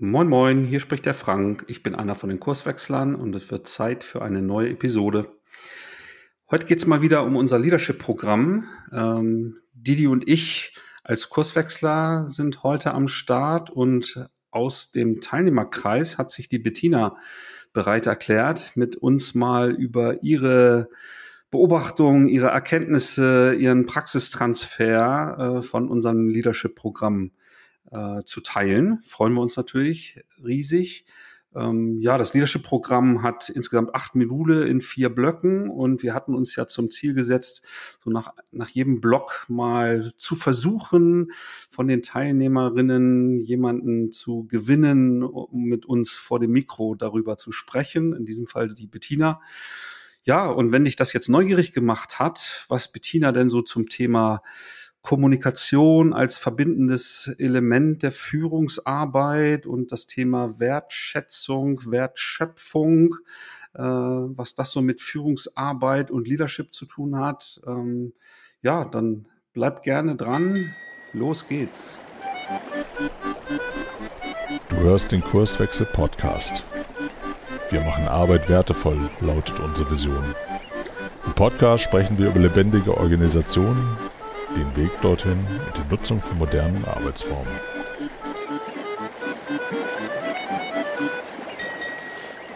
Moin Moin, hier spricht der Frank. Ich bin einer von den Kurswechslern und es wird Zeit für eine neue Episode. Heute geht es mal wieder um unser Leadership-Programm. Ähm, Didi und ich als Kurswechsler sind heute am Start und aus dem Teilnehmerkreis hat sich die Bettina bereit erklärt, mit uns mal über ihre Beobachtungen, ihre Erkenntnisse, ihren Praxistransfer äh, von unserem Leadership-Programm äh, zu teilen. Freuen wir uns natürlich riesig. Ähm, ja, das Leadership-Programm hat insgesamt acht Module in vier Blöcken und wir hatten uns ja zum Ziel gesetzt, so nach, nach jedem Block mal zu versuchen, von den Teilnehmerinnen jemanden zu gewinnen, um mit uns vor dem Mikro darüber zu sprechen. In diesem Fall die Bettina. Ja, und wenn dich das jetzt neugierig gemacht hat, was Bettina denn so zum Thema Kommunikation als verbindendes Element der Führungsarbeit und das Thema Wertschätzung, Wertschöpfung, äh, was das so mit Führungsarbeit und Leadership zu tun hat. Ähm, ja, dann bleibt gerne dran. Los geht's. Du hörst den Kurswechsel Podcast. Wir machen Arbeit wertevoll, lautet unsere Vision. Im Podcast sprechen wir über lebendige Organisationen den Weg dorthin und die Nutzung von modernen Arbeitsformen.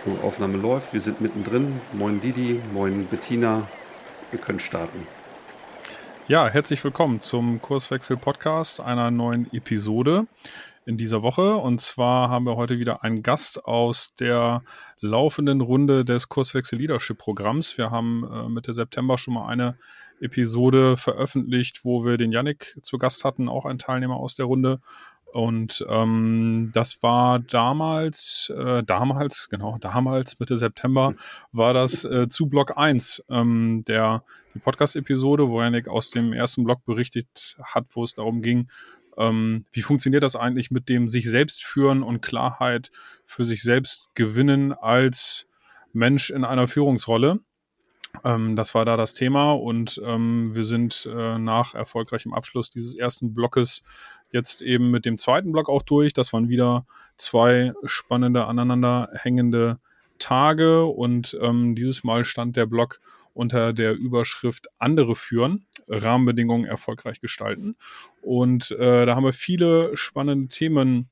So, Aufnahme läuft, wir sind mittendrin. Moin Didi, moin Bettina, wir können starten. Ja, herzlich willkommen zum Kurswechsel Podcast, einer neuen Episode in dieser Woche. Und zwar haben wir heute wieder einen Gast aus der laufenden Runde des Kurswechsel Leadership Programms. Wir haben äh, Mitte September schon mal eine Episode veröffentlicht, wo wir den Yannick zu Gast hatten, auch ein Teilnehmer aus der Runde. Und ähm, das war damals, äh, damals, genau, damals, Mitte September, war das äh, zu Block 1 ähm, der die Podcast-Episode, wo Yannick aus dem ersten Block berichtet hat, wo es darum ging, ähm, wie funktioniert das eigentlich mit dem sich selbst führen und Klarheit für sich selbst gewinnen als Mensch in einer Führungsrolle. Ähm, das war da das Thema und ähm, wir sind äh, nach erfolgreichem Abschluss dieses ersten Blockes jetzt eben mit dem zweiten Block auch durch. Das waren wieder zwei spannende aneinanderhängende Tage und ähm, dieses Mal stand der Block unter der Überschrift andere führen, Rahmenbedingungen erfolgreich gestalten. Und äh, da haben wir viele spannende Themen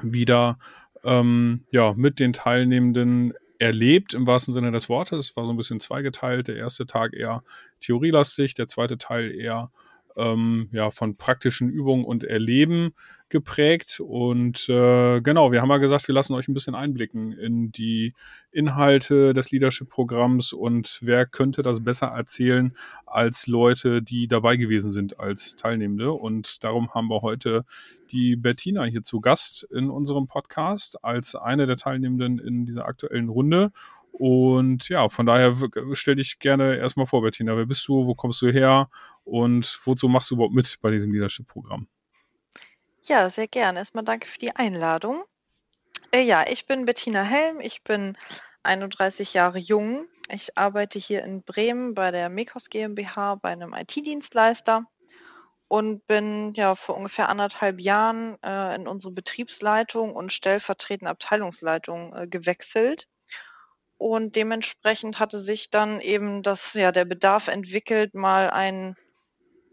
wieder ähm, ja, mit den Teilnehmenden erlebt, im wahrsten Sinne des Wortes. Es war so ein bisschen zweigeteilt. Der erste Tag eher theorielastig, der zweite Teil eher ähm, ja, von praktischen Übungen und Erleben geprägt. Und äh, genau, wir haben ja gesagt, wir lassen euch ein bisschen einblicken in die Inhalte des Leadership-Programms und wer könnte das besser erzählen als Leute, die dabei gewesen sind als Teilnehmende. Und darum haben wir heute die Bettina hier zu Gast in unserem Podcast als eine der Teilnehmenden in dieser aktuellen Runde. Und ja, von daher stell dich gerne erstmal vor, Bettina. Wer bist du? Wo kommst du her? Und wozu machst du überhaupt mit bei diesem Leadership-Programm? Ja, sehr gerne. Erstmal danke für die Einladung. Äh, ja, ich bin Bettina Helm. Ich bin 31 Jahre jung. Ich arbeite hier in Bremen bei der Mekos GmbH bei einem IT-Dienstleister und bin ja vor ungefähr anderthalb Jahren äh, in unsere Betriebsleitung und stellvertretende Abteilungsleitung äh, gewechselt und dementsprechend hatte sich dann eben das, ja, der Bedarf entwickelt, mal ein,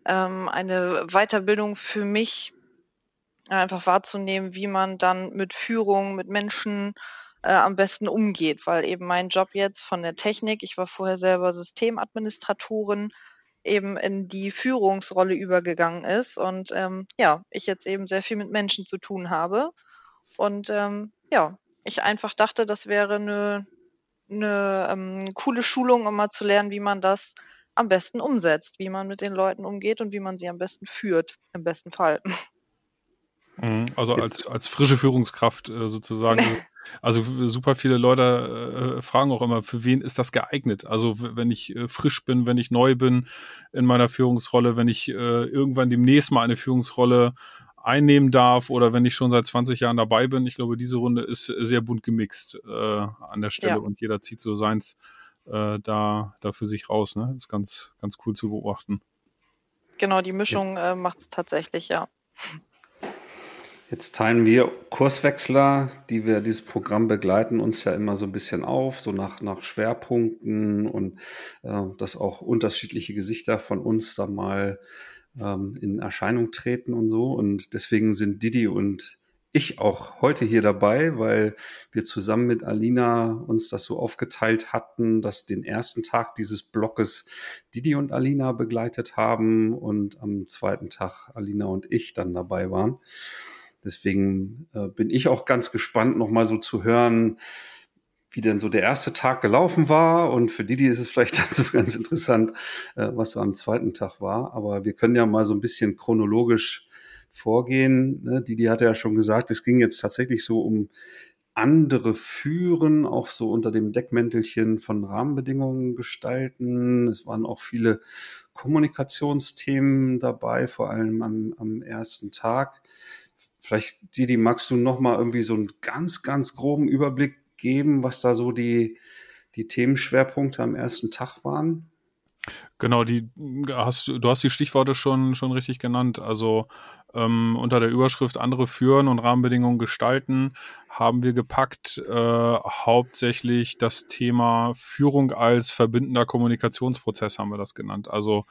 ähm, eine Weiterbildung für mich einfach wahrzunehmen, wie man dann mit Führung, mit Menschen äh, am besten umgeht, weil eben mein Job jetzt von der Technik, ich war vorher selber Systemadministratorin, eben in die Führungsrolle übergegangen ist und ähm, ja, ich jetzt eben sehr viel mit Menschen zu tun habe. Und ähm, ja, ich einfach dachte, das wäre eine, eine ähm, coole Schulung, um mal zu lernen, wie man das am besten umsetzt, wie man mit den Leuten umgeht und wie man sie am besten führt, im besten Fall. Mhm, also als, als frische Führungskraft äh, sozusagen. Also super viele Leute äh, fragen auch immer, für wen ist das geeignet? Also wenn ich äh, frisch bin, wenn ich neu bin in meiner Führungsrolle, wenn ich äh, irgendwann demnächst mal eine Führungsrolle einnehmen darf oder wenn ich schon seit 20 Jahren dabei bin. Ich glaube, diese Runde ist sehr bunt gemixt äh, an der Stelle ja. und jeder zieht so seins äh, da, da für sich raus. Ne? Ist ganz, ganz cool zu beobachten. Genau, die Mischung ja. äh, macht es tatsächlich, ja. Jetzt teilen wir Kurswechsler, die wir dieses Programm begleiten, uns ja immer so ein bisschen auf, so nach, nach Schwerpunkten und äh, dass auch unterschiedliche Gesichter von uns da mal ähm, in Erscheinung treten und so. Und deswegen sind Didi und ich auch heute hier dabei, weil wir zusammen mit Alina uns das so aufgeteilt hatten, dass den ersten Tag dieses Blockes Didi und Alina begleitet haben und am zweiten Tag Alina und ich dann dabei waren. Deswegen äh, bin ich auch ganz gespannt, nochmal so zu hören, wie denn so der erste Tag gelaufen war. Und für Didi ist es vielleicht so ganz interessant, äh, was so am zweiten Tag war. Aber wir können ja mal so ein bisschen chronologisch vorgehen. Ne? Didi hatte ja schon gesagt, es ging jetzt tatsächlich so um andere führen, auch so unter dem Deckmäntelchen von Rahmenbedingungen gestalten. Es waren auch viele Kommunikationsthemen dabei, vor allem am, am ersten Tag. Vielleicht, Didi, magst du noch mal irgendwie so einen ganz, ganz groben Überblick geben, was da so die, die Themenschwerpunkte am ersten Tag waren? Genau, die hast du hast die Stichworte schon schon richtig genannt. Also ähm, unter der Überschrift andere führen und Rahmenbedingungen gestalten haben wir gepackt äh, hauptsächlich das Thema Führung als verbindender Kommunikationsprozess haben wir das genannt. Also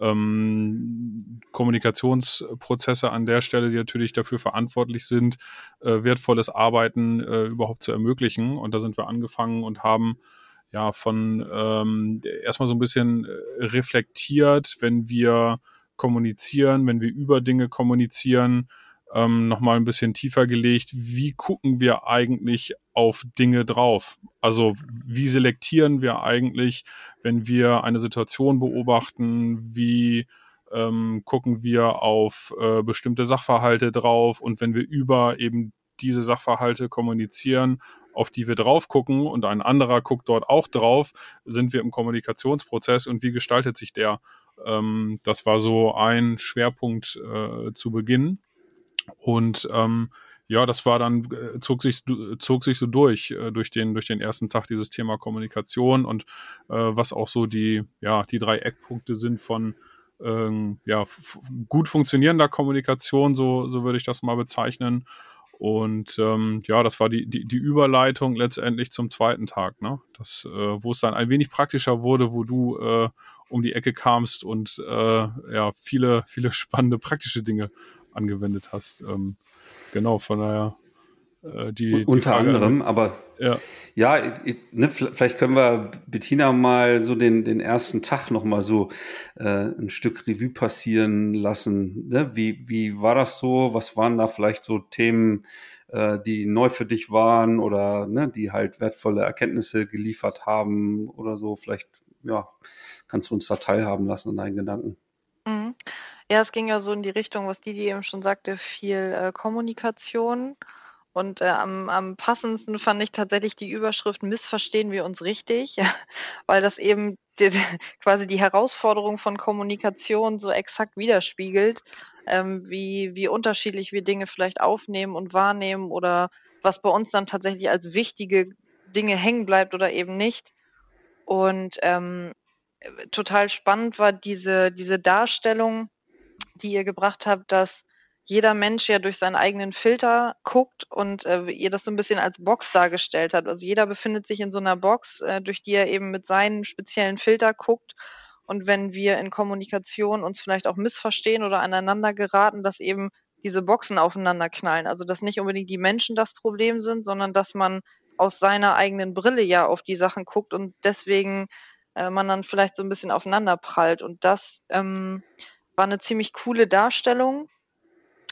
ähm, Kommunikationsprozesse an der Stelle, die natürlich dafür verantwortlich sind, äh, wertvolles Arbeiten äh, überhaupt zu ermöglichen. Und da sind wir angefangen und haben ja von ähm, erstmal so ein bisschen äh, reflektiert, wenn wir kommunizieren, wenn wir über Dinge kommunizieren, ähm, nochmal ein bisschen tiefer gelegt, wie gucken wir eigentlich auf Dinge drauf? Also wie selektieren wir eigentlich, wenn wir eine Situation beobachten, wie ähm, gucken wir auf äh, bestimmte Sachverhalte drauf und wenn wir über eben diese Sachverhalte kommunizieren, auf die wir drauf gucken und ein anderer guckt dort auch drauf, sind wir im Kommunikationsprozess und wie gestaltet sich der? Ähm, das war so ein Schwerpunkt äh, zu Beginn. Und ähm, ja, das war dann, äh, zog sich, zog sich so durch, äh, durch den, durch den ersten Tag dieses Thema Kommunikation und äh, was auch so die, ja, die drei Eckpunkte sind von ähm, ja, gut funktionierender Kommunikation, so, so würde ich das mal bezeichnen. Und ähm, ja, das war die, die, die Überleitung letztendlich zum zweiten Tag, ne? Das, äh, wo es dann ein wenig praktischer wurde, wo du äh, um die Ecke kamst und äh, ja, viele, viele spannende praktische Dinge angewendet hast. Ähm, genau, von daher äh, die. Unter die anderem, aber ja, ja ne, vielleicht können wir Bettina mal so den, den ersten Tag nochmal so äh, ein Stück Revue passieren lassen. Ne? Wie, wie war das so? Was waren da vielleicht so Themen, äh, die neu für dich waren oder ne, die halt wertvolle Erkenntnisse geliefert haben oder so? Vielleicht, ja, kannst du uns da teilhaben lassen an deinen Gedanken. Mhm. Ja, es ging ja so in die Richtung, was Didi eben schon sagte, viel äh, Kommunikation. Und äh, am, am passendsten fand ich tatsächlich die Überschrift Missverstehen wir uns richtig, weil das eben die, quasi die Herausforderung von Kommunikation so exakt widerspiegelt, ähm, wie, wie unterschiedlich wir Dinge vielleicht aufnehmen und wahrnehmen oder was bei uns dann tatsächlich als wichtige Dinge hängen bleibt oder eben nicht. Und ähm, total spannend war diese, diese Darstellung, die ihr gebracht habt, dass jeder Mensch ja durch seinen eigenen Filter guckt und äh, ihr das so ein bisschen als Box dargestellt habt. Also jeder befindet sich in so einer Box, äh, durch die er eben mit seinen speziellen Filter guckt. Und wenn wir in Kommunikation uns vielleicht auch missverstehen oder aneinander geraten, dass eben diese Boxen aufeinander knallen. Also dass nicht unbedingt die Menschen das Problem sind, sondern dass man aus seiner eigenen Brille ja auf die Sachen guckt und deswegen äh, man dann vielleicht so ein bisschen aufeinander prallt. Und das ähm, war eine ziemlich coole Darstellung,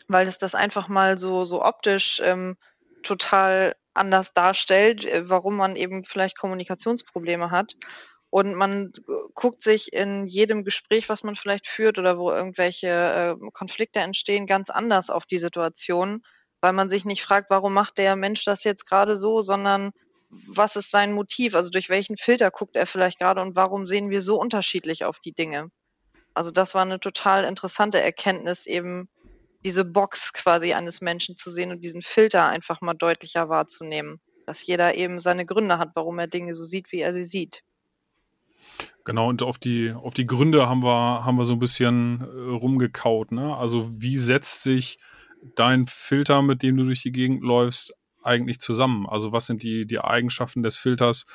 weil es das einfach mal so, so optisch ähm, total anders darstellt, äh, warum man eben vielleicht Kommunikationsprobleme hat. Und man guckt sich in jedem Gespräch, was man vielleicht führt oder wo irgendwelche äh, Konflikte entstehen, ganz anders auf die Situation, weil man sich nicht fragt, warum macht der Mensch das jetzt gerade so, sondern was ist sein Motiv? Also durch welchen Filter guckt er vielleicht gerade und warum sehen wir so unterschiedlich auf die Dinge? Also das war eine total interessante Erkenntnis, eben diese Box quasi eines Menschen zu sehen und diesen Filter einfach mal deutlicher wahrzunehmen. Dass jeder eben seine Gründe hat, warum er Dinge so sieht, wie er sie sieht. Genau, und auf die, auf die Gründe haben wir, haben wir so ein bisschen äh, rumgekaut. Ne? Also wie setzt sich dein Filter, mit dem du durch die Gegend läufst, eigentlich zusammen? Also was sind die, die Eigenschaften des Filters,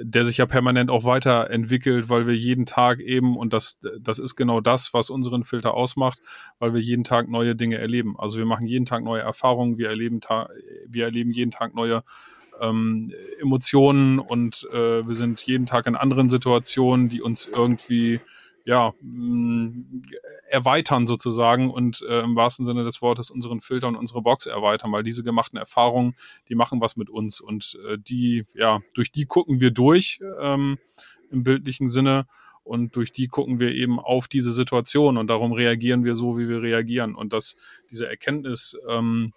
der sich ja permanent auch weiterentwickelt, weil wir jeden Tag eben, und das, das ist genau das, was unseren Filter ausmacht, weil wir jeden Tag neue Dinge erleben. Also wir machen jeden Tag neue Erfahrungen, wir erleben, wir erleben jeden Tag neue ähm, Emotionen und äh, wir sind jeden Tag in anderen Situationen, die uns irgendwie ja, mh, erweitern sozusagen und äh, im wahrsten Sinne des Wortes unseren Filter und unsere Box erweitern, weil diese gemachten Erfahrungen, die machen was mit uns und äh, die, ja, durch die gucken wir durch ähm, im bildlichen Sinne und durch die gucken wir eben auf diese Situation und darum reagieren wir so, wie wir reagieren. Und dass diese Erkenntnis ähm,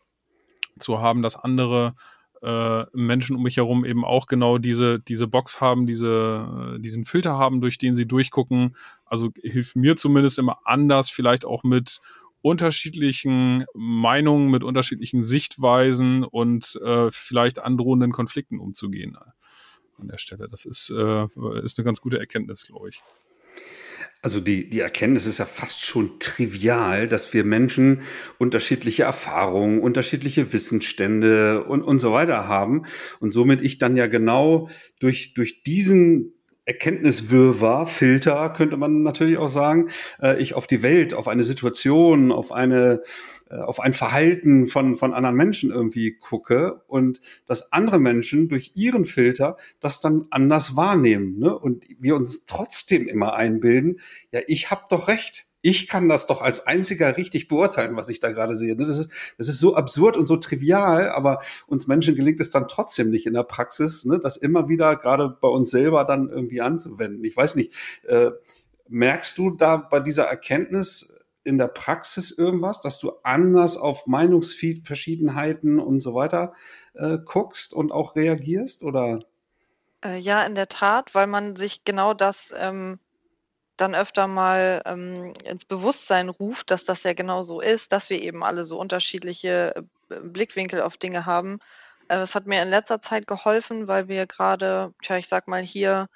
zu haben, dass andere äh, Menschen um mich herum eben auch genau diese, diese Box haben, diese, äh, diesen Filter haben, durch den sie durchgucken. Also hilft mir zumindest immer anders, vielleicht auch mit unterschiedlichen Meinungen, mit unterschiedlichen Sichtweisen und äh, vielleicht androhenden Konflikten umzugehen an der Stelle. Das ist, äh, ist eine ganz gute Erkenntnis, glaube ich. Also die, die Erkenntnis ist ja fast schon trivial, dass wir Menschen unterschiedliche Erfahrungen, unterschiedliche Wissensstände und, und so weiter haben. Und somit ich dann ja genau durch, durch diesen Erkenntniswirrwarr, Filter, könnte man natürlich auch sagen, äh, ich auf die Welt, auf eine Situation, auf eine auf ein Verhalten von, von anderen Menschen irgendwie gucke und dass andere Menschen durch ihren Filter das dann anders wahrnehmen. Ne? Und wir uns trotzdem immer einbilden, ja, ich habe doch recht. Ich kann das doch als einziger richtig beurteilen, was ich da gerade sehe. Ne? Das ist, das ist so absurd und so trivial, aber uns Menschen gelingt es dann trotzdem nicht in der Praxis, ne? das immer wieder gerade bei uns selber dann irgendwie anzuwenden. Ich weiß nicht, äh, merkst du da bei dieser Erkenntnis, in der Praxis irgendwas, dass du anders auf Meinungsverschiedenheiten und so weiter äh, guckst und auch reagierst? Oder? Äh, ja, in der Tat, weil man sich genau das ähm, dann öfter mal ähm, ins Bewusstsein ruft, dass das ja genau so ist, dass wir eben alle so unterschiedliche äh, Blickwinkel auf Dinge haben. Äh, es hat mir in letzter Zeit geholfen, weil wir gerade, tja, ich sag mal hier,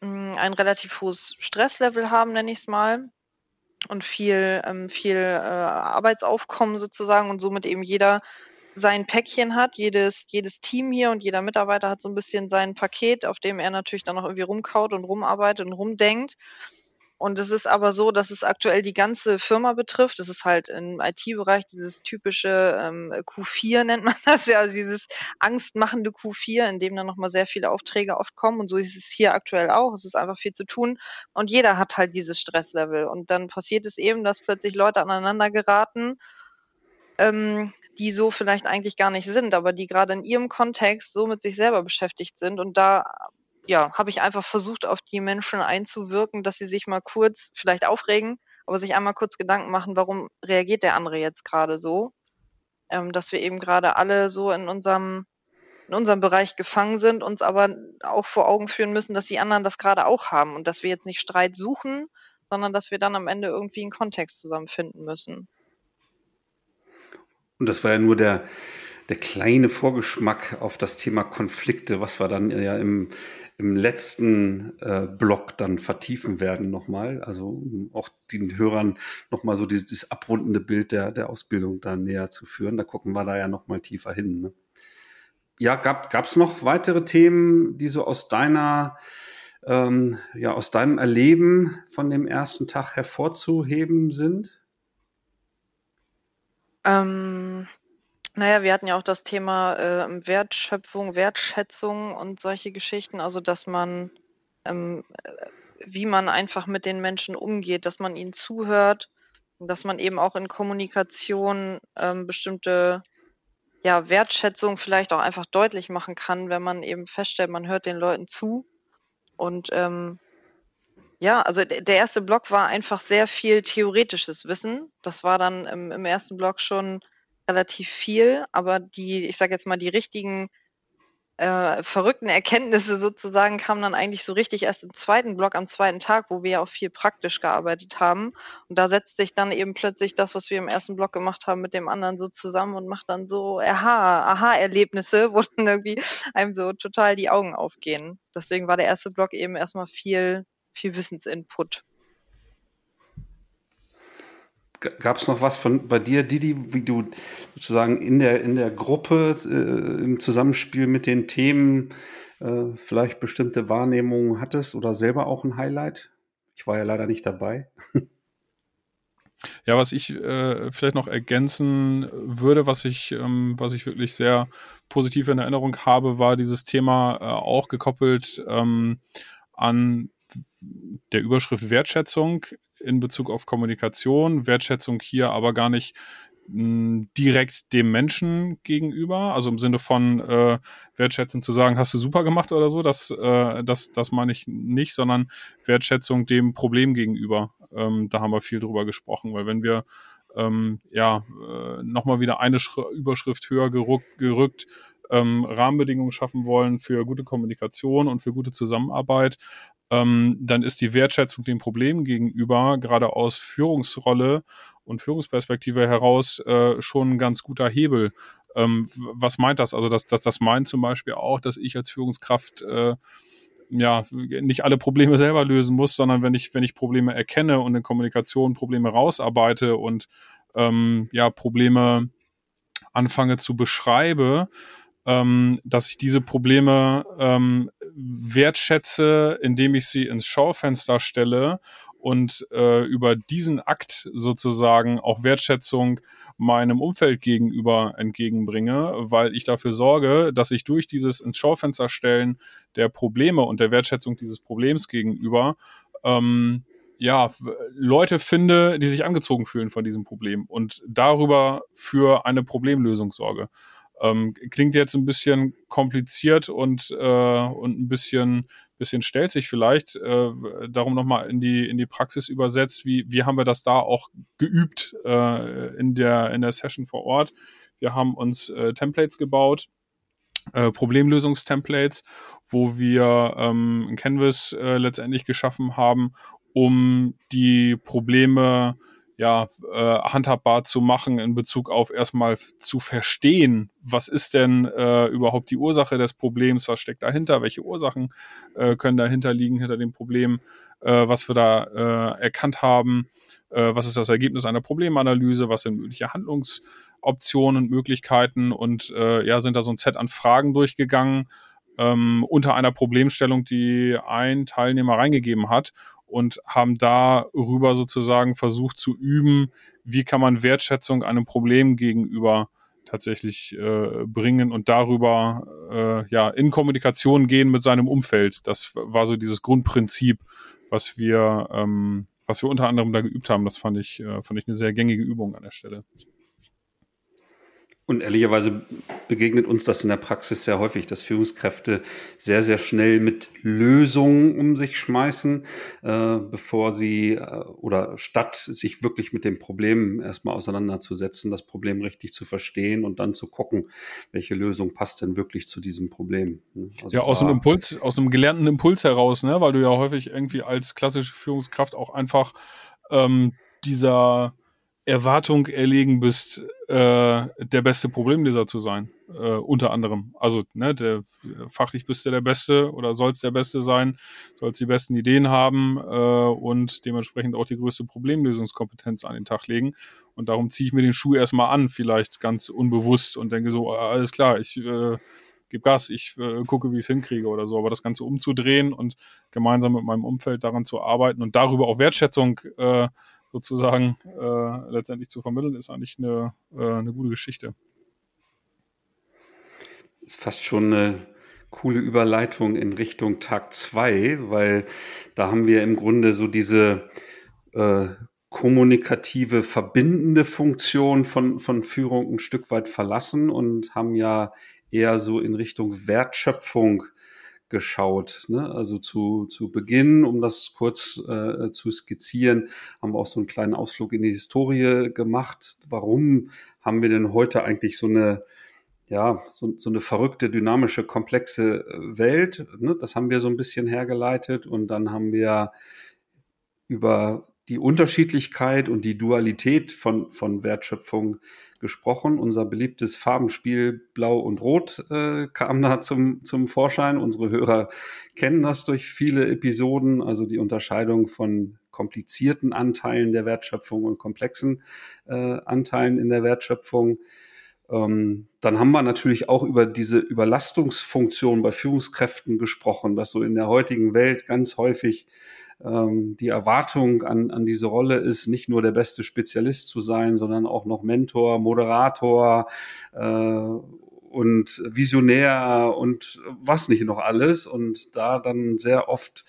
mh, hm, ein relativ hohes Stresslevel haben, nenne ich es mal und viel, ähm, viel äh, Arbeitsaufkommen sozusagen und somit eben jeder sein Päckchen hat, jedes, jedes Team hier und jeder Mitarbeiter hat so ein bisschen sein Paket, auf dem er natürlich dann noch irgendwie rumkaut und rumarbeitet und rumdenkt. Und es ist aber so, dass es aktuell die ganze Firma betrifft. Es ist halt im IT-Bereich dieses typische ähm, Q4 nennt man das ja, also dieses angstmachende Q4, in dem dann nochmal sehr viele Aufträge oft kommen. Und so ist es hier aktuell auch. Es ist einfach viel zu tun. Und jeder hat halt dieses Stresslevel. Und dann passiert es eben, dass plötzlich Leute aneinander geraten, ähm, die so vielleicht eigentlich gar nicht sind, aber die gerade in ihrem Kontext so mit sich selber beschäftigt sind und da ja, habe ich einfach versucht, auf die Menschen einzuwirken, dass sie sich mal kurz vielleicht aufregen, aber sich einmal kurz Gedanken machen, warum reagiert der andere jetzt gerade so? Ähm, dass wir eben gerade alle so in unserem, in unserem Bereich gefangen sind, uns aber auch vor Augen führen müssen, dass die anderen das gerade auch haben und dass wir jetzt nicht Streit suchen, sondern dass wir dann am Ende irgendwie einen Kontext zusammenfinden müssen. Und das war ja nur der, der kleine Vorgeschmack auf das Thema Konflikte, was wir dann ja im, im letzten äh, Block dann vertiefen werden nochmal. Also um auch den Hörern nochmal so dieses, dieses abrundende Bild der, der Ausbildung da näher zu führen. Da gucken wir da ja nochmal tiefer hin. Ne? Ja, gab es noch weitere Themen, die so aus deiner ähm, ja, aus deinem Erleben von dem ersten Tag hervorzuheben sind? Ähm, naja, wir hatten ja auch das Thema äh, Wertschöpfung, Wertschätzung und solche Geschichten, also dass man, ähm, äh, wie man einfach mit den Menschen umgeht, dass man ihnen zuhört, dass man eben auch in Kommunikation ähm, bestimmte ja, Wertschätzung vielleicht auch einfach deutlich machen kann, wenn man eben feststellt, man hört den Leuten zu. Und ähm, ja, also der erste Block war einfach sehr viel theoretisches Wissen. Das war dann im, im ersten Block schon relativ viel, aber die, ich sage jetzt mal, die richtigen äh, verrückten Erkenntnisse sozusagen kamen dann eigentlich so richtig erst im zweiten Block, am zweiten Tag, wo wir ja auch viel praktisch gearbeitet haben. Und da setzt sich dann eben plötzlich das, was wir im ersten Block gemacht haben, mit dem anderen so zusammen und macht dann so Aha, Aha-Erlebnisse, wo dann irgendwie einem so total die Augen aufgehen. Deswegen war der erste Block eben erstmal viel, viel Wissensinput. Gab es noch was von bei dir, Didi, wie du sozusagen in der, in der Gruppe äh, im Zusammenspiel mit den Themen äh, vielleicht bestimmte Wahrnehmungen hattest oder selber auch ein Highlight? Ich war ja leider nicht dabei. Ja, was ich äh, vielleicht noch ergänzen würde, was ich, ähm, was ich wirklich sehr positiv in Erinnerung habe, war dieses Thema äh, auch gekoppelt ähm, an der Überschrift Wertschätzung in Bezug auf Kommunikation. Wertschätzung hier aber gar nicht direkt dem Menschen gegenüber, also im Sinne von äh, Wertschätzung zu sagen, hast du super gemacht oder so, das, äh, das, das meine ich nicht, sondern Wertschätzung dem Problem gegenüber. Ähm, da haben wir viel drüber gesprochen, weil wenn wir ähm, ja äh, nochmal wieder eine Sch Überschrift höher gerückt, gerückt ähm, Rahmenbedingungen schaffen wollen für gute Kommunikation und für gute Zusammenarbeit, ähm, dann ist die Wertschätzung dem Problem gegenüber, gerade aus Führungsrolle und Führungsperspektive heraus, äh, schon ein ganz guter Hebel. Ähm, was meint das? Also das, das, das meint zum Beispiel auch, dass ich als Führungskraft äh, ja nicht alle Probleme selber lösen muss, sondern wenn ich, wenn ich Probleme erkenne und in Kommunikation Probleme rausarbeite und ähm, ja, Probleme anfange zu beschreibe, ähm, dass ich diese Probleme ähm, wertschätze, indem ich sie ins Schaufenster stelle und äh, über diesen Akt sozusagen auch Wertschätzung meinem Umfeld gegenüber entgegenbringe, weil ich dafür sorge, dass ich durch dieses ins Schaufenster stellen der Probleme und der Wertschätzung dieses Problems gegenüber ähm, ja, Leute finde, die sich angezogen fühlen von diesem Problem und darüber für eine Problemlösung sorge. Ähm, klingt jetzt ein bisschen kompliziert und, äh, und ein bisschen, bisschen stellt sich vielleicht. Äh, darum nochmal in die, in die Praxis übersetzt. Wie, wie haben wir das da auch geübt äh, in, der, in der Session vor Ort? Wir haben uns äh, Templates gebaut. Äh, Problemlösungstemplates, wo wir ähm, ein Canvas äh, letztendlich geschaffen haben, um die Probleme ja, äh, handhabbar zu machen in Bezug auf erstmal zu verstehen, was ist denn äh, überhaupt die Ursache des Problems, was steckt dahinter, welche Ursachen äh, können dahinter liegen, hinter dem Problem, äh, was wir da äh, erkannt haben, äh, was ist das Ergebnis einer Problemanalyse, was sind mögliche Handlungsoptionen und Möglichkeiten und äh, ja, sind da so ein Set an Fragen durchgegangen ähm, unter einer Problemstellung, die ein Teilnehmer reingegeben hat und haben darüber sozusagen versucht zu üben, wie kann man Wertschätzung einem Problem gegenüber tatsächlich äh, bringen und darüber äh, ja in Kommunikation gehen mit seinem Umfeld. Das war so dieses Grundprinzip, was wir ähm, was wir unter anderem da geübt haben. Das fand ich äh, fand ich eine sehr gängige Übung an der Stelle. Und ehrlicherweise begegnet uns das in der Praxis sehr häufig, dass Führungskräfte sehr, sehr schnell mit Lösungen um sich schmeißen, äh, bevor sie äh, oder statt sich wirklich mit dem Problem erstmal auseinanderzusetzen, das Problem richtig zu verstehen und dann zu gucken, welche Lösung passt denn wirklich zu diesem Problem. Ne? Also ja, aus einem Impuls, aus einem gelernten Impuls heraus, ne? weil du ja häufig irgendwie als klassische Führungskraft auch einfach ähm, dieser Erwartung erlegen bist, äh, der beste Problemleser zu sein, äh, unter anderem. Also, ne, der, fachlich bist du der Beste oder sollst der Beste sein, sollst die besten Ideen haben äh, und dementsprechend auch die größte Problemlösungskompetenz an den Tag legen. Und darum ziehe ich mir den Schuh erstmal an, vielleicht ganz unbewusst und denke so, ah, alles klar, ich äh, gebe Gas, ich äh, gucke, wie ich es hinkriege oder so. Aber das Ganze umzudrehen und gemeinsam mit meinem Umfeld daran zu arbeiten und darüber auch Wertschätzung äh, sozusagen äh, letztendlich zu vermitteln, ist eigentlich eine, äh, eine gute Geschichte. Ist fast schon eine coole Überleitung in Richtung Tag 2, weil da haben wir im Grunde so diese äh, kommunikative, verbindende Funktion von, von Führung ein Stück weit verlassen und haben ja eher so in Richtung Wertschöpfung geschaut. Ne? Also zu, zu Beginn, um das kurz äh, zu skizzieren, haben wir auch so einen kleinen Ausflug in die Historie gemacht. Warum haben wir denn heute eigentlich so eine ja, so, so eine verrückte, dynamische, komplexe äh, Welt. Ne? Das haben wir so ein bisschen hergeleitet und dann haben wir über die Unterschiedlichkeit und die Dualität von, von Wertschöpfung gesprochen. Unser beliebtes Farbenspiel Blau und Rot äh, kam da zum, zum Vorschein. Unsere Hörer kennen das durch viele Episoden, also die Unterscheidung von komplizierten Anteilen der Wertschöpfung und komplexen äh, Anteilen in der Wertschöpfung. Ähm, dann haben wir natürlich auch über diese Überlastungsfunktion bei Führungskräften gesprochen, dass so in der heutigen Welt ganz häufig ähm, die Erwartung an, an diese Rolle ist, nicht nur der beste Spezialist zu sein, sondern auch noch Mentor, Moderator äh, und Visionär und was nicht noch alles. Und da dann sehr oft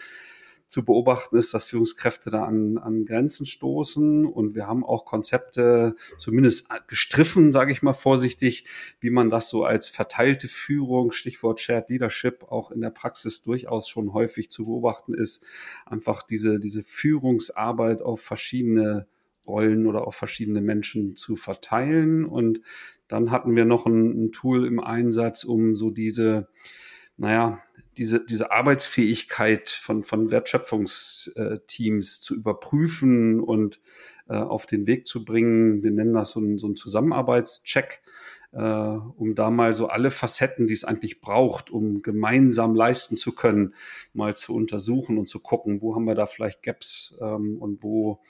zu beobachten ist, dass Führungskräfte da an, an Grenzen stoßen. Und wir haben auch Konzepte zumindest gestriffen, sage ich mal vorsichtig, wie man das so als verteilte Führung, Stichwort Shared Leadership, auch in der Praxis durchaus schon häufig zu beobachten ist. Einfach diese, diese Führungsarbeit auf verschiedene Rollen oder auf verschiedene Menschen zu verteilen. Und dann hatten wir noch ein, ein Tool im Einsatz, um so diese, naja, diese, diese Arbeitsfähigkeit von, von Wertschöpfungsteams zu überprüfen und äh, auf den Weg zu bringen. Wir nennen das so ein, so ein Zusammenarbeitscheck, äh, um da mal so alle Facetten, die es eigentlich braucht, um gemeinsam leisten zu können, mal zu untersuchen und zu gucken, wo haben wir da vielleicht Gaps ähm, und wo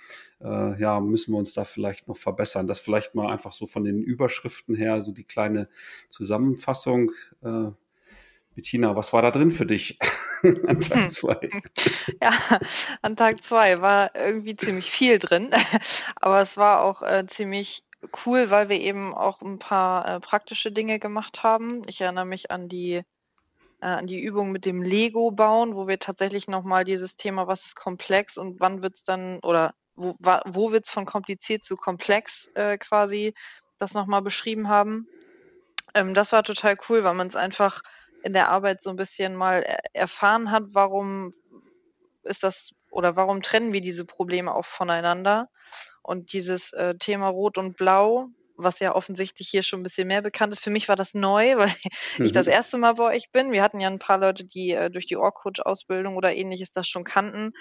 äh, ja, müssen wir uns da vielleicht noch verbessern. Das vielleicht mal einfach so von den Überschriften her, so die kleine Zusammenfassung. Äh, Bettina, was war da drin für dich an Tag zwei? Ja, an Tag zwei war irgendwie ziemlich viel drin, aber es war auch äh, ziemlich cool, weil wir eben auch ein paar äh, praktische Dinge gemacht haben. Ich erinnere mich an die äh, an die Übung mit dem Lego bauen, wo wir tatsächlich nochmal dieses Thema, was ist komplex und wann wird es dann oder wo, wo wird es von kompliziert zu komplex äh, quasi das nochmal beschrieben haben. Ähm, das war total cool, weil man es einfach in der Arbeit so ein bisschen mal erfahren hat, warum ist das oder warum trennen wir diese Probleme auch voneinander? Und dieses äh, Thema Rot und Blau, was ja offensichtlich hier schon ein bisschen mehr bekannt ist, für mich war das neu, weil mhm. ich das mhm. erste Mal bei euch bin. Wir hatten ja ein paar Leute, die äh, durch die Org-Coach-Ausbildung oder ähnliches das schon kannten.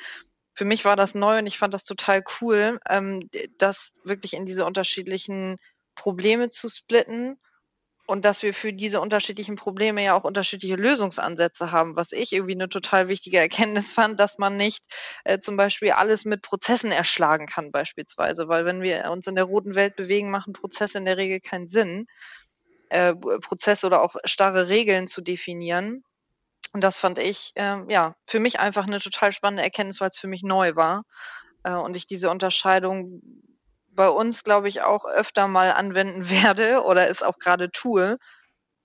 Für mich war das neu und ich fand das total cool, ähm, das wirklich in diese unterschiedlichen Probleme zu splitten und dass wir für diese unterschiedlichen Probleme ja auch unterschiedliche Lösungsansätze haben, was ich irgendwie eine total wichtige Erkenntnis fand, dass man nicht äh, zum Beispiel alles mit Prozessen erschlagen kann beispielsweise, weil wenn wir uns in der roten Welt bewegen, machen Prozesse in der Regel keinen Sinn, äh, Prozesse oder auch starre Regeln zu definieren. Und das fand ich, äh, ja, für mich einfach eine total spannende Erkenntnis, weil es für mich neu war äh, und ich diese Unterscheidung bei uns, glaube ich, auch öfter mal anwenden werde oder es auch gerade tue,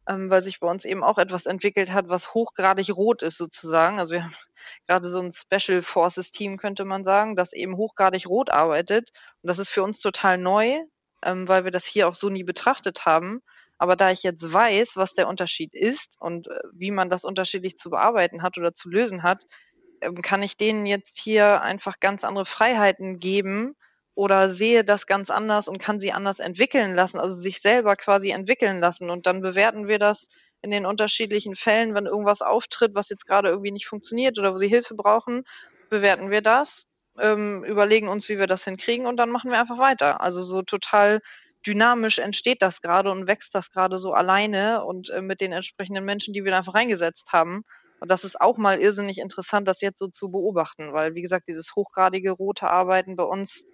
ähm, weil sich bei uns eben auch etwas entwickelt hat, was hochgradig rot ist sozusagen. Also wir haben gerade so ein Special Forces Team, könnte man sagen, das eben hochgradig rot arbeitet. Und das ist für uns total neu, ähm, weil wir das hier auch so nie betrachtet haben. Aber da ich jetzt weiß, was der Unterschied ist und äh, wie man das unterschiedlich zu bearbeiten hat oder zu lösen hat, ähm, kann ich denen jetzt hier einfach ganz andere Freiheiten geben, oder sehe das ganz anders und kann sie anders entwickeln lassen, also sich selber quasi entwickeln lassen. Und dann bewerten wir das in den unterschiedlichen Fällen, wenn irgendwas auftritt, was jetzt gerade irgendwie nicht funktioniert oder wo sie Hilfe brauchen, bewerten wir das, ähm, überlegen uns, wie wir das hinkriegen und dann machen wir einfach weiter. Also so total dynamisch entsteht das gerade und wächst das gerade so alleine und äh, mit den entsprechenden Menschen, die wir da einfach reingesetzt haben. Und das ist auch mal irrsinnig interessant, das jetzt so zu beobachten, weil, wie gesagt, dieses hochgradige rote Arbeiten bei uns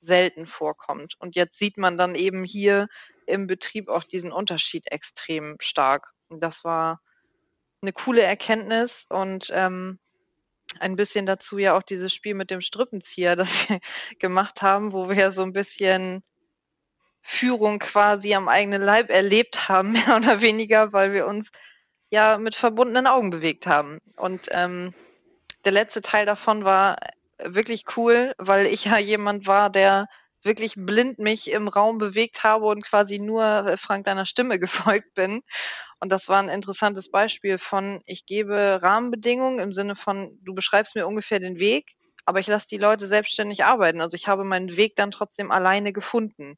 selten vorkommt. Und jetzt sieht man dann eben hier im Betrieb auch diesen Unterschied extrem stark. Das war eine coole Erkenntnis und ähm, ein bisschen dazu ja auch dieses Spiel mit dem Strippenzieher, das wir gemacht haben, wo wir so ein bisschen Führung quasi am eigenen Leib erlebt haben, mehr oder weniger, weil wir uns ja mit verbundenen Augen bewegt haben. Und ähm, der letzte Teil davon war wirklich cool, weil ich ja jemand war, der wirklich blind mich im Raum bewegt habe und quasi nur äh, Frank deiner Stimme gefolgt bin. Und das war ein interessantes Beispiel von, ich gebe Rahmenbedingungen im Sinne von, du beschreibst mir ungefähr den Weg, aber ich lasse die Leute selbstständig arbeiten. Also ich habe meinen Weg dann trotzdem alleine gefunden.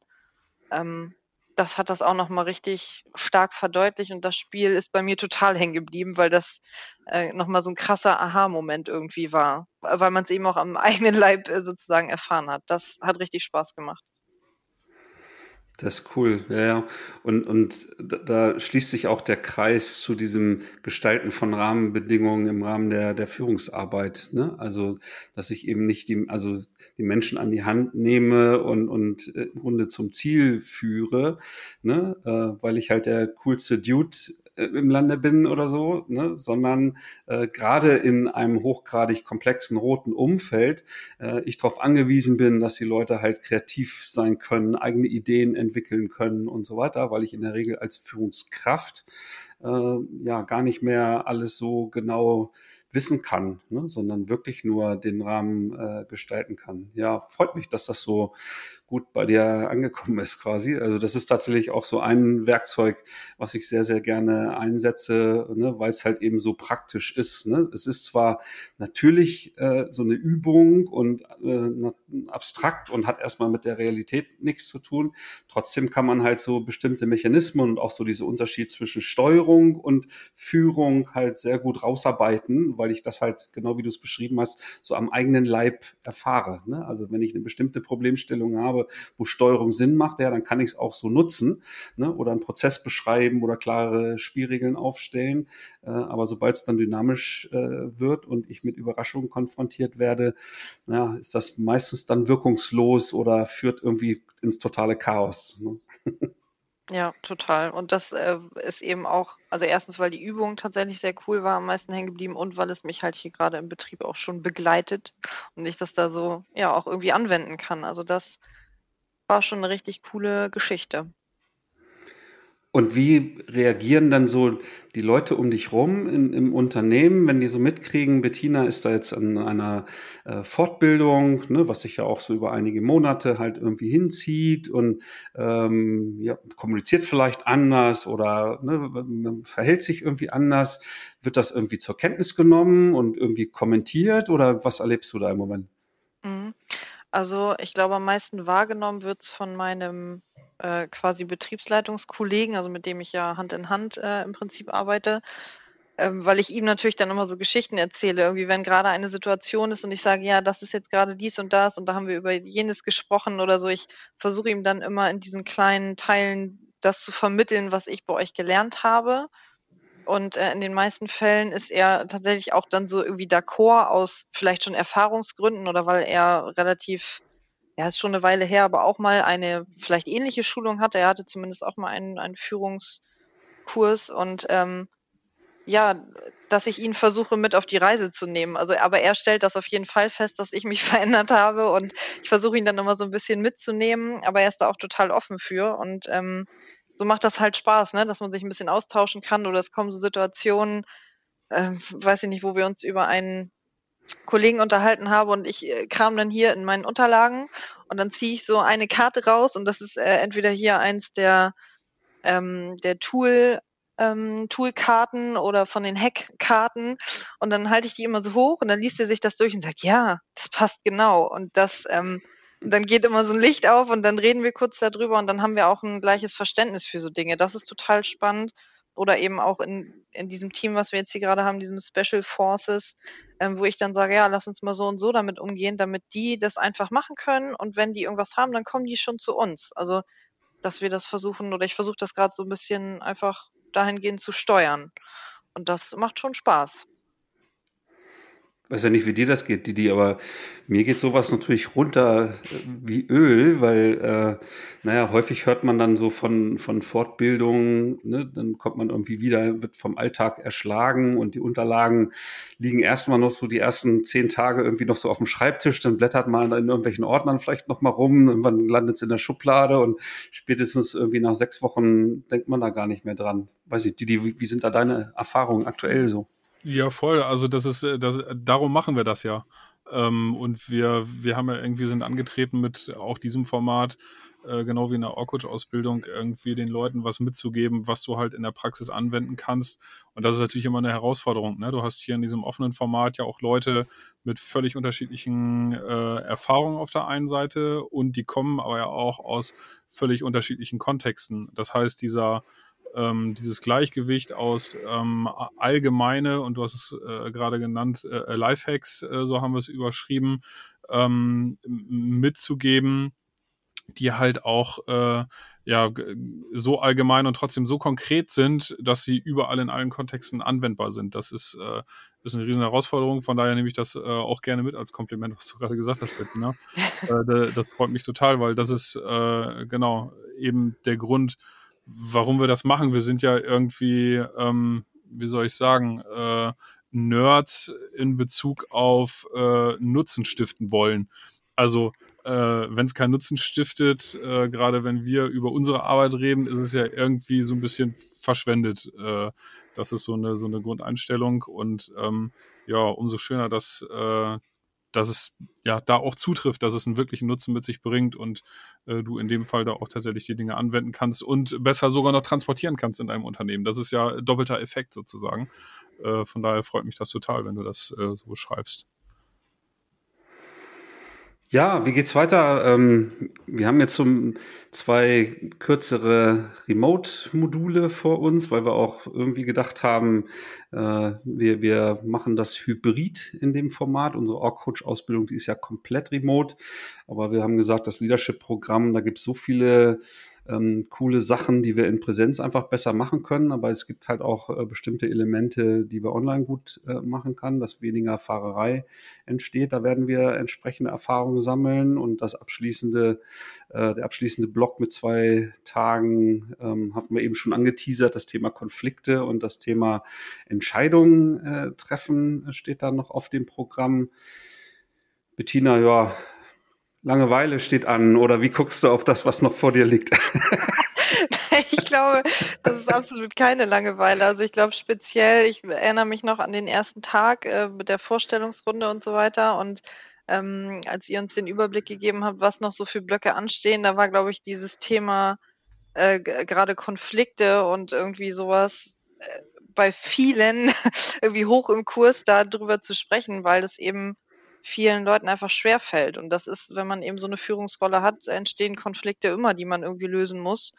Ähm, das hat das auch nochmal richtig stark verdeutlicht und das Spiel ist bei mir total hängen geblieben, weil das äh, nochmal so ein krasser Aha-Moment irgendwie war, weil man es eben auch am eigenen Leib äh, sozusagen erfahren hat. Das hat richtig Spaß gemacht. Das ist cool, ja, ja. Und, und da, schließt sich auch der Kreis zu diesem Gestalten von Rahmenbedingungen im Rahmen der, der Führungsarbeit. Ne? Also, dass ich eben nicht die, also die Menschen an die Hand nehme und, und äh, im Grunde zum Ziel führe, ne? Äh, weil ich halt der coolste Dude im Lande bin oder so, ne, sondern äh, gerade in einem hochgradig komplexen roten Umfeld äh, ich darauf angewiesen bin, dass die Leute halt kreativ sein können, eigene Ideen entwickeln können und so weiter, weil ich in der Regel als Führungskraft äh, ja gar nicht mehr alles so genau wissen kann, ne, sondern wirklich nur den Rahmen äh, gestalten kann. Ja, freut mich, dass das so gut bei dir angekommen ist quasi. Also das ist tatsächlich auch so ein Werkzeug, was ich sehr, sehr gerne einsetze, ne, weil es halt eben so praktisch ist. Ne? Es ist zwar natürlich äh, so eine Übung und äh, abstrakt und hat erstmal mit der Realität nichts zu tun. Trotzdem kann man halt so bestimmte Mechanismen und auch so diese Unterschied zwischen Steuerung und Führung halt sehr gut rausarbeiten, weil ich das halt, genau wie du es beschrieben hast, so am eigenen Leib erfahre. Ne? Also wenn ich eine bestimmte Problemstellung habe, habe, wo Steuerung Sinn macht, ja, dann kann ich es auch so nutzen ne? oder einen Prozess beschreiben oder klare Spielregeln aufstellen. Äh, aber sobald es dann dynamisch äh, wird und ich mit Überraschungen konfrontiert werde, ja, ist das meistens dann wirkungslos oder führt irgendwie ins totale Chaos. Ne? Ja, total. Und das äh, ist eben auch, also erstens, weil die Übung tatsächlich sehr cool war, am meisten hängen geblieben und weil es mich halt hier gerade im Betrieb auch schon begleitet und ich das da so ja auch irgendwie anwenden kann. Also das war schon eine richtig coole Geschichte. Und wie reagieren dann so die Leute um dich rum in, im Unternehmen, wenn die so mitkriegen, Bettina ist da jetzt an einer äh, Fortbildung, ne, was sich ja auch so über einige Monate halt irgendwie hinzieht und ähm, ja, kommuniziert vielleicht anders oder ne, verhält sich irgendwie anders. Wird das irgendwie zur Kenntnis genommen und irgendwie kommentiert oder was erlebst du da im Moment? Mhm. Also, ich glaube, am meisten wahrgenommen wird es von meinem, äh, quasi Betriebsleitungskollegen, also mit dem ich ja Hand in Hand, äh, im Prinzip arbeite, ähm, weil ich ihm natürlich dann immer so Geschichten erzähle. Irgendwie, wenn gerade eine Situation ist und ich sage: „Ja, das ist jetzt gerade dies und das und da haben wir über jenes gesprochen“ oder so. Ich versuche ihm dann immer in diesen kleinen Teilen das zu vermitteln, was ich bei euch gelernt habe. Und, äh, in den meisten Fällen ist er tatsächlich auch dann so irgendwie d'accord aus vielleicht schon Erfahrungsgründen oder weil er relativ ja, ist schon eine Weile her, aber auch mal eine vielleicht ähnliche Schulung hatte. Er hatte zumindest auch mal einen einen Führungskurs und, ähm, ja, dass ich ihn versuche, mit auf die Reise zu nehmen. Also, aber er stellt das auf jeden Fall fest, dass ich mich verändert habe und ich versuche ihn dann immer so ein bisschen mitzunehmen, aber er ist da auch total offen für und, ähm, so macht das halt Spaß, ne, dass man sich ein bisschen austauschen kann oder es kommen so Situationen, äh, weiß ich nicht, wo wir uns über einen Kollegen unterhalten haben und ich äh, kram dann hier in meinen Unterlagen und dann ziehe ich so eine Karte raus und das ist äh, entweder hier eins der ähm, der Tool ähm, Toolkarten oder von den Hackkarten und dann halte ich die immer so hoch und dann liest er sich das durch und sagt, ja, das passt genau und das ähm, und dann geht immer so ein Licht auf und dann reden wir kurz darüber und dann haben wir auch ein gleiches Verständnis für so Dinge. Das ist total spannend. Oder eben auch in, in diesem Team, was wir jetzt hier gerade haben, diesem Special Forces, ähm, wo ich dann sage, ja, lass uns mal so und so damit umgehen, damit die das einfach machen können und wenn die irgendwas haben, dann kommen die schon zu uns. Also, dass wir das versuchen oder ich versuche das gerade so ein bisschen einfach dahingehend zu steuern. Und das macht schon Spaß weiß ja nicht, wie dir das geht, Didi, aber mir geht sowas natürlich runter äh, wie Öl, weil, äh, naja, häufig hört man dann so von, von Fortbildungen, ne, dann kommt man irgendwie wieder, wird vom Alltag erschlagen und die Unterlagen liegen erstmal noch so die ersten zehn Tage irgendwie noch so auf dem Schreibtisch, dann blättert man in irgendwelchen Ordnern vielleicht noch mal rum, irgendwann landet es in der Schublade und spätestens irgendwie nach sechs Wochen denkt man da gar nicht mehr dran. Weiß ich, Didi, wie, wie sind da deine Erfahrungen aktuell so? Ja, voll. Also das ist, äh, das, darum machen wir das ja. Ähm, und wir, wir haben ja irgendwie sind angetreten mit auch diesem Format, äh, genau wie in der Orkut-Ausbildung, irgendwie den Leuten was mitzugeben, was du halt in der Praxis anwenden kannst. Und das ist natürlich immer eine Herausforderung. Ne? Du hast hier in diesem offenen Format ja auch Leute mit völlig unterschiedlichen äh, Erfahrungen auf der einen Seite und die kommen aber ja auch aus völlig unterschiedlichen Kontexten. Das heißt, dieser ähm, dieses Gleichgewicht aus ähm, allgemeine, und du hast es äh, gerade genannt, äh, Lifehacks, äh, so haben wir es überschrieben, ähm, mitzugeben, die halt auch äh, ja so allgemein und trotzdem so konkret sind, dass sie überall in allen Kontexten anwendbar sind. Das ist, äh, ist eine riesen Herausforderung. Von daher nehme ich das äh, auch gerne mit als Kompliment, was du gerade gesagt hast, Bettina. äh, das freut mich total, weil das ist äh, genau eben der Grund, warum wir das machen. Wir sind ja irgendwie, ähm, wie soll ich sagen, äh, Nerds in Bezug auf äh, Nutzen stiften wollen. Also äh, wenn es keinen Nutzen stiftet, äh, gerade wenn wir über unsere Arbeit reden, ist es ja irgendwie so ein bisschen verschwendet. Äh, das ist so eine, so eine Grundeinstellung und ähm, ja, umso schöner, dass, äh, dass es ja da auch zutrifft, dass es einen wirklichen Nutzen mit sich bringt und äh, du in dem Fall da auch tatsächlich die Dinge anwenden kannst und besser sogar noch transportieren kannst in deinem Unternehmen. Das ist ja doppelter Effekt sozusagen. Äh, von daher freut mich das total, wenn du das äh, so beschreibst. Ja, wie geht's weiter? Ähm, wir haben jetzt so zwei kürzere Remote-Module vor uns, weil wir auch irgendwie gedacht haben, äh, wir, wir machen das Hybrid in dem Format. Unsere Org-Coach-Ausbildung, die ist ja komplett remote. Aber wir haben gesagt, das Leadership-Programm, da gibt's so viele ähm, coole Sachen, die wir in Präsenz einfach besser machen können. Aber es gibt halt auch äh, bestimmte Elemente, die wir online gut äh, machen kann, dass weniger Fahrerei entsteht. Da werden wir entsprechende Erfahrungen sammeln und das abschließende, äh, der abschließende Block mit zwei Tagen ähm, hatten wir eben schon angeteasert. Das Thema Konflikte und das Thema Entscheidungen äh, treffen steht da noch auf dem Programm. Bettina, ja, Langeweile steht an oder wie guckst du auf das, was noch vor dir liegt? ich glaube, das ist absolut keine Langeweile. Also ich glaube speziell, ich erinnere mich noch an den ersten Tag äh, mit der Vorstellungsrunde und so weiter und ähm, als ihr uns den Überblick gegeben habt, was noch so für Blöcke anstehen, da war, glaube ich, dieses Thema äh, gerade Konflikte und irgendwie sowas äh, bei vielen irgendwie hoch im Kurs darüber zu sprechen, weil das eben vielen Leuten einfach schwerfällt. Und das ist, wenn man eben so eine Führungsrolle hat, entstehen Konflikte immer, die man irgendwie lösen muss.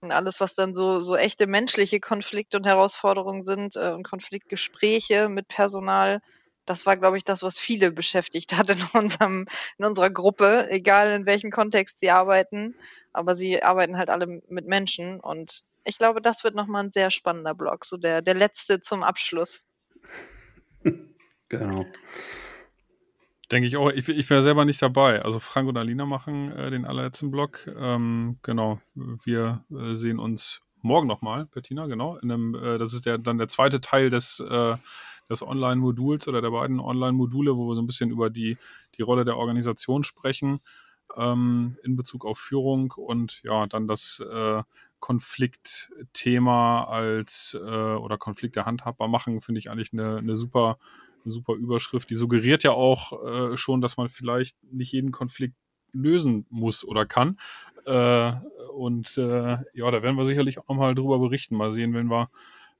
Und alles, was dann so, so echte menschliche Konflikte und Herausforderungen sind äh, und Konfliktgespräche mit Personal, das war, glaube ich, das, was viele beschäftigt hat in, unserem, in unserer Gruppe, egal in welchem Kontext sie arbeiten. Aber sie arbeiten halt alle mit Menschen. Und ich glaube, das wird nochmal ein sehr spannender Blog, so der, der letzte zum Abschluss. Genau. Denke ich auch. Ich, ich wäre selber nicht dabei. Also Frank und Alina machen äh, den allerletzten Blog. Ähm, genau. Wir äh, sehen uns morgen nochmal, Bettina, genau. In einem, äh, das ist der, dann der zweite Teil des, äh, des Online-Moduls oder der beiden Online-Module, wo wir so ein bisschen über die, die Rolle der Organisation sprechen ähm, in Bezug auf Führung und ja, dann das äh, Konfliktthema als äh, oder Konflikte handhabbar machen, finde ich eigentlich eine, eine super eine super Überschrift. Die suggeriert ja auch äh, schon, dass man vielleicht nicht jeden Konflikt lösen muss oder kann. Äh, und äh, ja, da werden wir sicherlich auch nochmal drüber berichten. Mal sehen, wenn wir,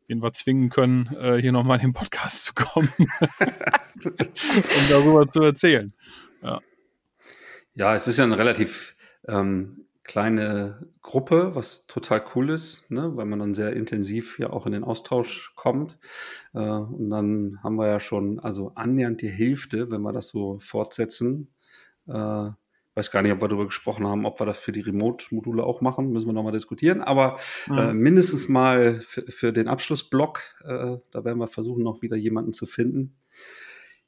wen wir zwingen können, äh, hier nochmal in den Podcast zu kommen, um darüber zu erzählen. Ja. ja, es ist ja ein relativ ähm, kleine Gruppe, was total cool ist, ne? weil man dann sehr intensiv ja auch in den Austausch kommt. Äh, und dann haben wir ja schon also annähernd die Hälfte, wenn wir das so fortsetzen. Äh, weiß gar nicht, ob wir darüber gesprochen haben, ob wir das für die Remote-Module auch machen, müssen wir nochmal diskutieren. Aber mhm. äh, mindestens mal für, den Abschlussblock, äh, da werden wir versuchen, noch wieder jemanden zu finden.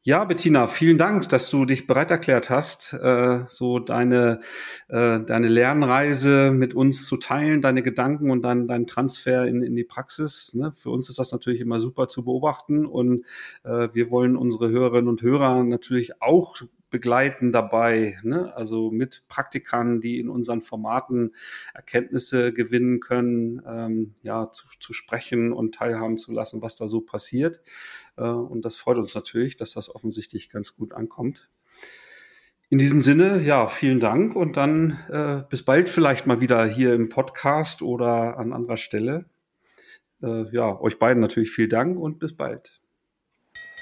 Ja, Bettina, vielen Dank, dass du dich bereit erklärt hast, äh, so deine, äh, deine Lernreise mit uns zu teilen, deine Gedanken und dann deinen Transfer in, in die Praxis. Ne? Für uns ist das natürlich immer super zu beobachten und äh, wir wollen unsere Hörerinnen und Hörer natürlich auch begleiten dabei, ne? also mit Praktikern, die in unseren Formaten Erkenntnisse gewinnen können, ähm, ja, zu, zu sprechen und teilhaben zu lassen, was da so passiert. Äh, und das freut uns natürlich, dass das offensichtlich ganz gut ankommt. In diesem Sinne, ja, vielen Dank und dann äh, bis bald vielleicht mal wieder hier im Podcast oder an anderer Stelle. Äh, ja, euch beiden natürlich vielen Dank und bis bald.